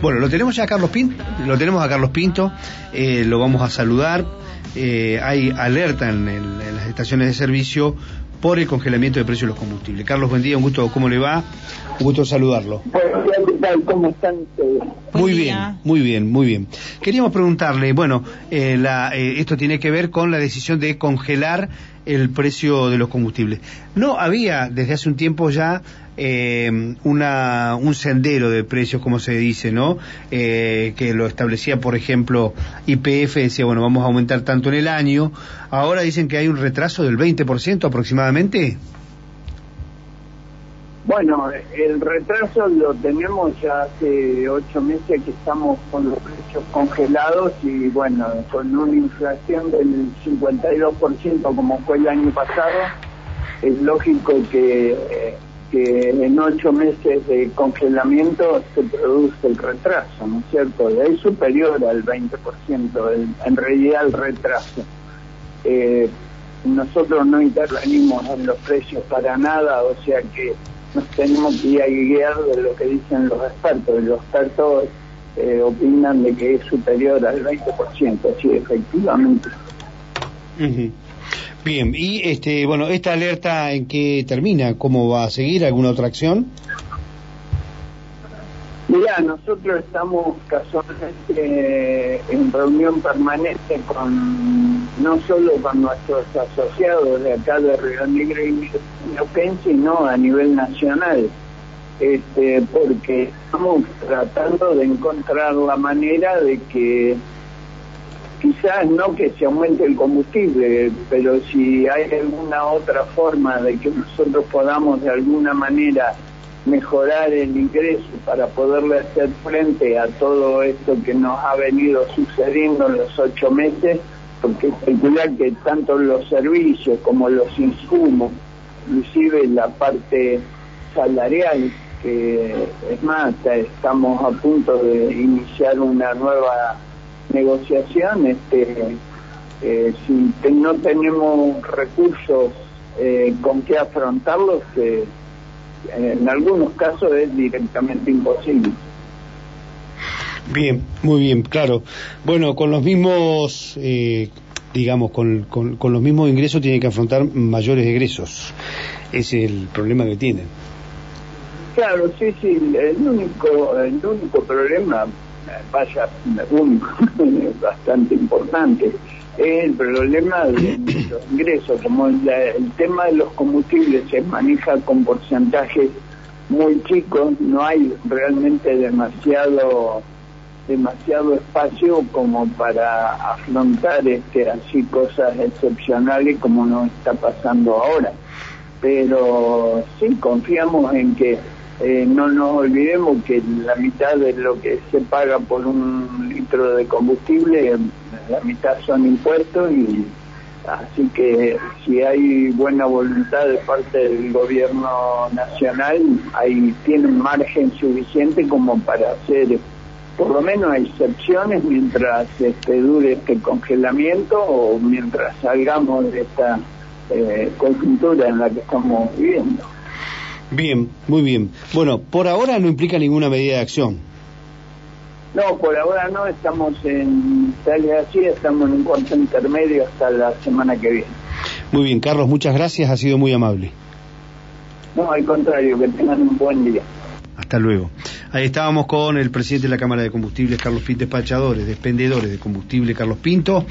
Bueno, lo tenemos ya a Carlos Pinto, lo tenemos a Carlos Pinto, eh, lo vamos a saludar. Eh, hay alerta en, el- en las estaciones de servicio por el congelamiento de precios de los combustibles. Carlos, buen día, un gusto, ¿cómo le va? Un gusto saludarlo. Muy bien, muy bien, muy bien. Queríamos preguntarle, bueno, eh, la- eh, esto tiene que ver con la decisión de congelar el precio de los combustibles. No había desde hace un tiempo ya eh, una, un sendero de precios, como se dice, ¿no? Eh, que lo establecía, por ejemplo, IPF, decía, bueno, vamos a aumentar tanto en el año. Ahora dicen que hay un retraso del 20% aproximadamente. Bueno, el retraso lo tenemos ya hace ocho meses que estamos con los precios congelados y bueno, con una inflación del 52% como fue el año pasado, es lógico que, que en ocho meses de congelamiento se produce el retraso, ¿no es cierto? Es superior al 20%, el- en realidad el retraso. Eh, nosotros no intervenimos en los precios para nada, o sea que nos tenemos que guiar de lo que dicen los expertos. Los expertos eh, opinan de que es superior al 20%, sí, efectivamente. Ujú. Bien, y este, bueno, esta alerta en qué termina, ¿cómo va a seguir? ¿Alguna otra acción? Mira, nosotros estamos casualmente eh, en reunión permanente con no solo con nuestros asociados de acá de Río Negro y Neuquén, sino a nivel nacional, este, porque estamos tratando de encontrar la manera de que quizás no que se aumente el combustible, pero si hay alguna otra forma de que nosotros podamos de alguna manera mejorar el ingreso para poderle hacer frente a todo esto que nos ha venido sucediendo en los ocho meses, porque calcular que tanto los servicios como los insumos, inclusive la parte salarial, que es más, estamos a punto de iniciar una nueva negociación, este, eh, si no tenemos recursos eh, con qué afrontarlos, eh, en algunos casos es directamente imposible. Bien, muy bien, claro. Bueno, con los mismos, eh, digamos, con, con- con los mismos ingresos tienen que afrontar mayores egresos. Ese es el problema que tienen. Claro, sí, sí, el único, el único problema, eh, vaya, único, bastante importante, el problema de los ingresos. Como el tema de los combustibles se maneja con porcentajes muy chicos, no hay realmente demasiado demasiado espacio como para afrontar este así cosas excepcionales como nos está pasando ahora pero sí confiamos en que eh, no nos olvidemos que la mitad de lo que se paga por un de combustible, eh, la mitad son impuestos y así que si hay buena voluntad de parte del gobierno nacional, ahí tienen margen suficiente como para hacer por lo menos excepciones mientras este, dure este congelamiento o mientras salgamos de esta eh, coyuntura en la que estamos viviendo. Bien, muy bien. Bueno, por ahora no implica ninguna medida de acción. No, por ahora no, estamos en, sale así, estamos en un cuarto intermedio hasta la semana que viene. Muy bien, Carlos, muchas gracias, ha sido muy amable. No, al contrario, que tengan un buen día. Hasta luego. Ahí estábamos con el presidente de la Cámara de Combustibles, Carlos Pinto, despachadores, despendedores de combustible, Carlos Pinto.